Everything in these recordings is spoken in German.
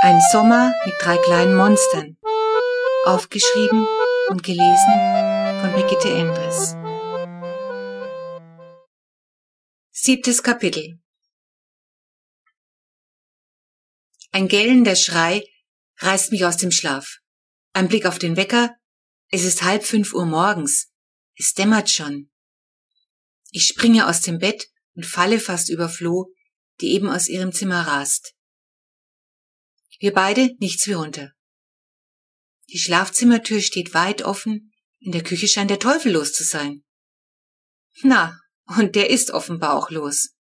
Ein Sommer mit drei kleinen Monstern. Aufgeschrieben und gelesen von Brigitte Endres. Siebtes Kapitel. Ein gellender Schrei reißt mich aus dem Schlaf. Ein Blick auf den Wecker. Es ist halb fünf Uhr morgens. Es dämmert schon. Ich springe aus dem Bett und falle fast über Flo, die eben aus ihrem Zimmer rast. Wir beide nichts wie runter. Die Schlafzimmertür steht weit offen, in der Küche scheint der Teufel los zu sein. Na, und der ist offenbar auch los.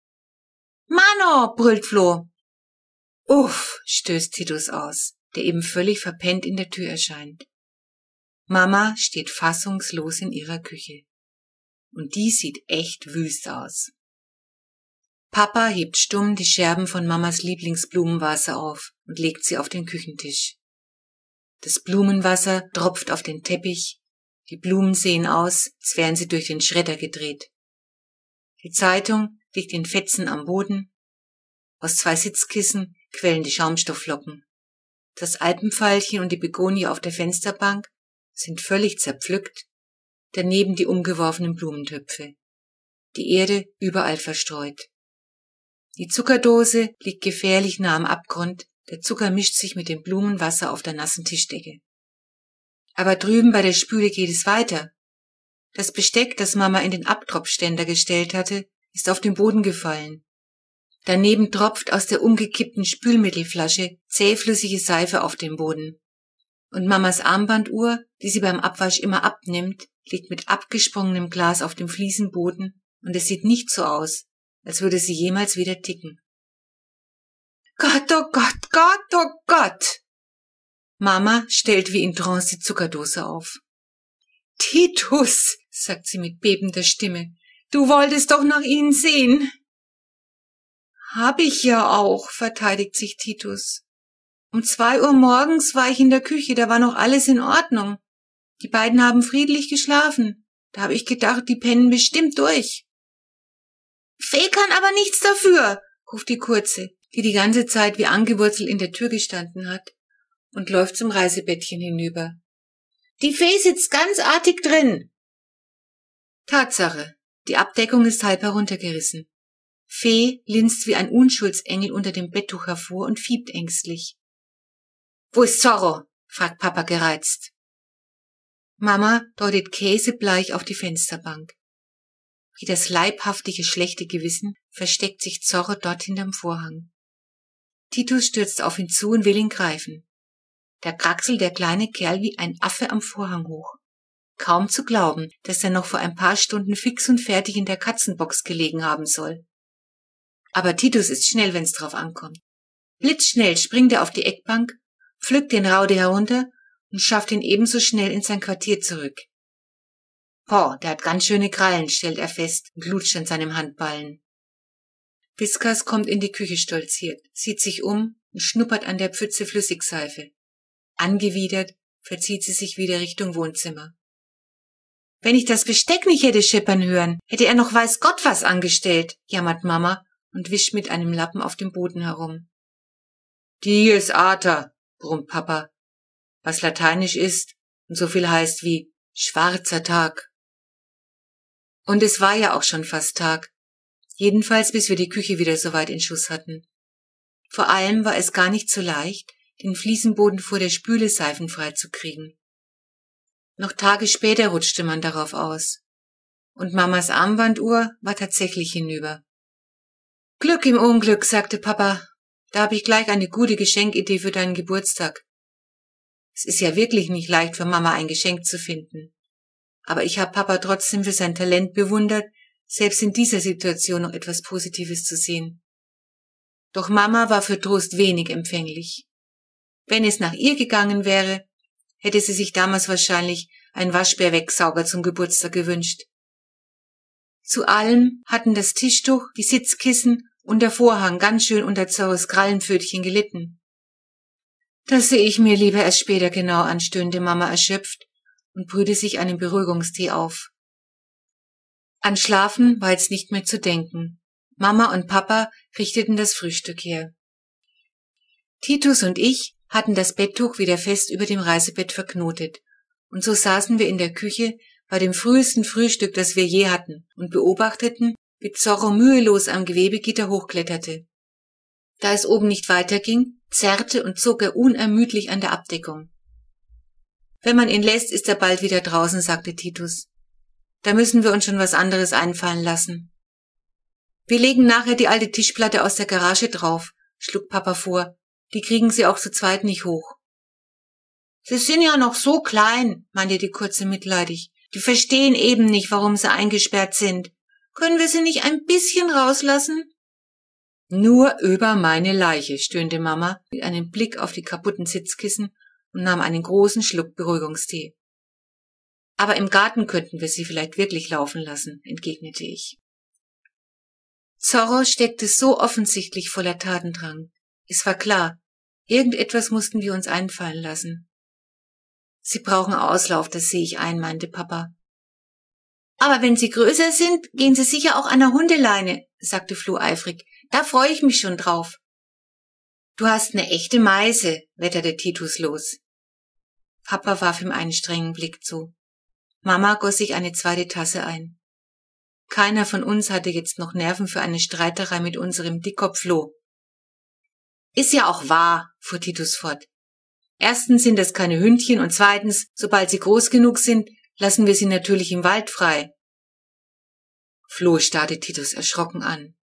Mano, brüllt Flo. Uff, stößt Titus aus, der eben völlig verpennt in der Tür erscheint. Mama steht fassungslos in ihrer Küche. Und die sieht echt wüst aus. Papa hebt stumm die Scherben von Mamas Lieblingsblumenwasser auf und legt sie auf den Küchentisch. Das Blumenwasser tropft auf den Teppich, die Blumen sehen aus, als wären sie durch den Schredder gedreht. Die Zeitung liegt in Fetzen am Boden, aus zwei Sitzkissen quellen die Schaumstoffflocken. Das Alpenpfeilchen und die Begonie auf der Fensterbank sind völlig zerpflückt, daneben die umgeworfenen Blumentöpfe. Die Erde überall verstreut. Die Zuckerdose liegt gefährlich nah am Abgrund, der Zucker mischt sich mit dem Blumenwasser auf der nassen Tischdecke. Aber drüben bei der Spüle geht es weiter. Das Besteck, das Mama in den Abtropfständer gestellt hatte, ist auf den Boden gefallen. Daneben tropft aus der umgekippten Spülmittelflasche zähflüssige Seife auf den Boden. Und Mamas Armbanduhr, die sie beim Abwasch immer abnimmt, liegt mit abgesprungenem Glas auf dem Fliesenboden und es sieht nicht so aus, als würde sie jemals wieder ticken. Gott, oh Gott, Gott, oh Gott! Mama stellt wie in Trance die Zuckerdose auf. Titus, sagt sie mit bebender Stimme, du wolltest doch nach ihnen sehen. Hab ich ja auch, verteidigt sich Titus. Um zwei Uhr morgens war ich in der Küche, da war noch alles in Ordnung. Die beiden haben friedlich geschlafen. Da habe ich gedacht, die pennen bestimmt durch. Fee kann aber nichts dafür, ruft die Kurze, die die ganze Zeit wie angewurzelt in der Tür gestanden hat und läuft zum Reisebettchen hinüber. Die Fee sitzt ganz artig drin. Tatsache, die Abdeckung ist halb heruntergerissen. Fee linst wie ein Unschuldsengel unter dem Betttuch hervor und fiebt ängstlich. Wo ist Zorro? fragt Papa gereizt. Mama deutet käsebleich auf die Fensterbank. Wie das leibhaftige schlechte Gewissen versteckt sich Zorro dort hinterm Vorhang. Titus stürzt auf ihn zu und will ihn greifen. Da kraxelt der kleine Kerl wie ein Affe am Vorhang hoch. Kaum zu glauben, dass er noch vor ein paar Stunden fix und fertig in der Katzenbox gelegen haben soll. Aber Titus ist schnell, wenn's drauf ankommt. Blitzschnell springt er auf die Eckbank, pflückt den Raude herunter und schafft ihn ebenso schnell in sein Quartier zurück. Boah, der hat ganz schöne Krallen, stellt er fest und lutscht an seinem Handballen. Viskas kommt in die Küche stolziert, sieht sich um und schnuppert an der Pfütze Flüssigseife. Angewidert verzieht sie sich wieder Richtung Wohnzimmer. Wenn ich das Besteck nicht hätte schippern hören, hätte er noch weiß Gott was angestellt, jammert Mama und wischt mit einem Lappen auf dem Boden herum. Dies Ater, brummt Papa, was lateinisch ist und so viel heißt wie schwarzer Tag. Und es war ja auch schon fast Tag. Jedenfalls bis wir die Küche wieder so weit in Schuss hatten. Vor allem war es gar nicht so leicht, den Fliesenboden vor der Spüle seifenfrei zu kriegen. Noch Tage später rutschte man darauf aus. Und Mamas Armbanduhr war tatsächlich hinüber. Glück im Unglück, sagte Papa. Da habe ich gleich eine gute Geschenkidee für deinen Geburtstag. Es ist ja wirklich nicht leicht für Mama ein Geschenk zu finden aber ich habe Papa trotzdem für sein Talent bewundert, selbst in dieser Situation noch etwas Positives zu sehen. Doch Mama war für Trost wenig empfänglich. Wenn es nach ihr gegangen wäre, hätte sie sich damals wahrscheinlich einen Waschbärwegsauger zum Geburtstag gewünscht. Zu allem hatten das Tischtuch, die Sitzkissen und der Vorhang ganz schön unter Zorros Krallenpfötchen gelitten. Das sehe ich mir lieber erst später genau an, stöhnte Mama erschöpft und brühte sich einen Beruhigungstee auf. An Schlafen war jetzt nicht mehr zu denken. Mama und Papa richteten das Frühstück her. Titus und ich hatten das Betttuch wieder fest über dem Reisebett verknotet, und so saßen wir in der Küche bei dem frühesten Frühstück, das wir je hatten, und beobachteten, wie Zorro mühelos am Gewebegitter hochkletterte. Da es oben nicht weiterging, zerrte und zog er unermüdlich an der Abdeckung. Wenn man ihn lässt, ist er bald wieder draußen, sagte Titus. Da müssen wir uns schon was anderes einfallen lassen. Wir legen nachher die alte Tischplatte aus der Garage drauf, schlug Papa vor. Die kriegen sie auch zu zweit nicht hoch. Sie sind ja noch so klein, meinte die Kurze mitleidig. Die verstehen eben nicht, warum sie eingesperrt sind. Können wir sie nicht ein bisschen rauslassen? Nur über meine Leiche, stöhnte Mama mit einem Blick auf die kaputten Sitzkissen und nahm einen großen Schluck Beruhigungstee. Aber im Garten könnten wir sie vielleicht wirklich laufen lassen, entgegnete ich. Zorro steckte so offensichtlich voller Tatendrang. Es war klar, irgendetwas mussten wir uns einfallen lassen. Sie brauchen Auslauf, das sehe ich ein, meinte Papa. Aber wenn sie größer sind, gehen sie sicher auch an der Hundeleine, sagte Flo eifrig. Da freue ich mich schon drauf. Du hast eine echte Meise, wetterte Titus los. Papa warf ihm einen strengen Blick zu. Mama goss sich eine zweite Tasse ein. Keiner von uns hatte jetzt noch Nerven für eine Streiterei mit unserem Dickkopf Flo. Ist ja auch wahr, fuhr Titus fort. Erstens sind das keine Hündchen und zweitens, sobald sie groß genug sind, lassen wir sie natürlich im Wald frei. Flo starrte Titus erschrocken an.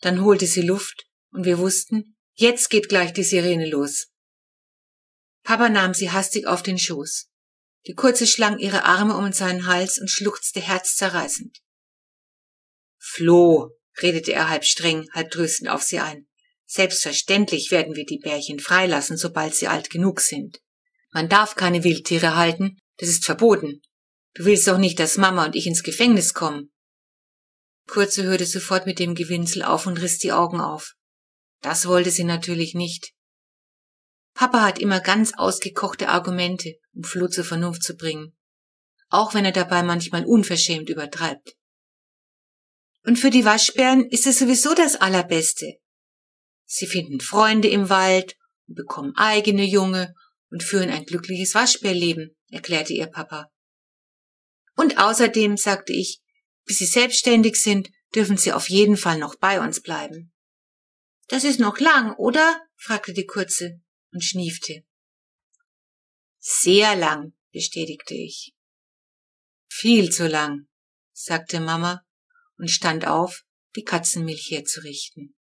Dann holte sie Luft und wir wussten, jetzt geht gleich die Sirene los. Papa nahm sie hastig auf den Schoß. Die Kurze schlang ihre Arme um seinen Hals und schluchzte herzzerreißend. Flo, redete er halb streng, halb tröstend auf sie ein. Selbstverständlich werden wir die Bärchen freilassen, sobald sie alt genug sind. Man darf keine Wildtiere halten, das ist verboten. Du willst doch nicht, dass Mama und ich ins Gefängnis kommen. Kurze hörte sofort mit dem Gewinsel auf und riss die Augen auf. Das wollte sie natürlich nicht. Papa hat immer ganz ausgekochte Argumente, um Flo zur Vernunft zu bringen, auch wenn er dabei manchmal unverschämt übertreibt. Und für die Waschbären ist es sowieso das Allerbeste. Sie finden Freunde im Wald und bekommen eigene Junge und führen ein glückliches Waschbärleben, erklärte ihr Papa. Und außerdem, sagte ich, bis sie selbstständig sind, dürfen sie auf jeden Fall noch bei uns bleiben. Das ist noch lang, oder? fragte die Kurze und schniefte. Sehr lang, bestätigte ich. Viel zu lang, sagte Mama und stand auf, die Katzenmilch herzurichten.